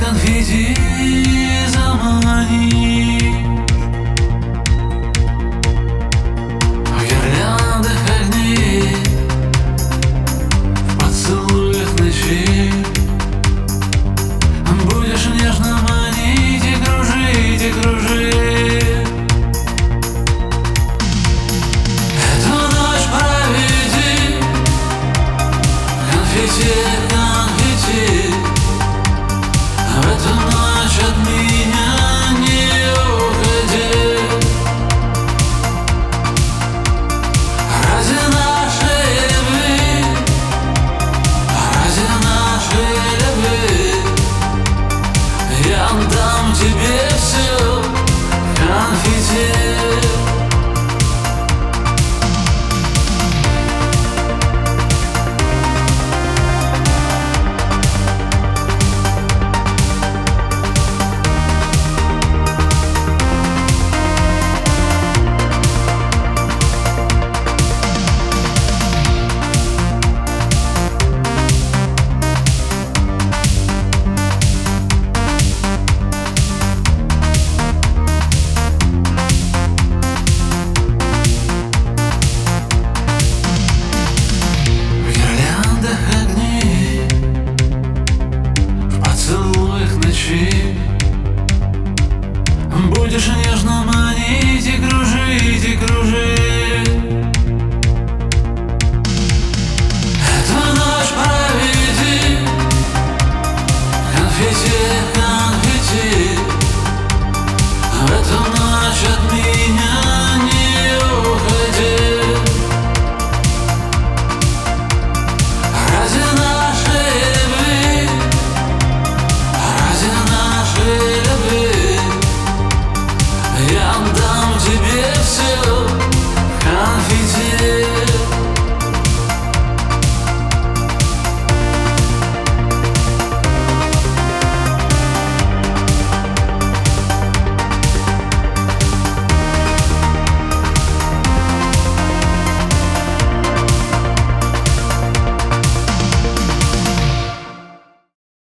Çıkan feci zamanı тебе все конфетти ночи Будешь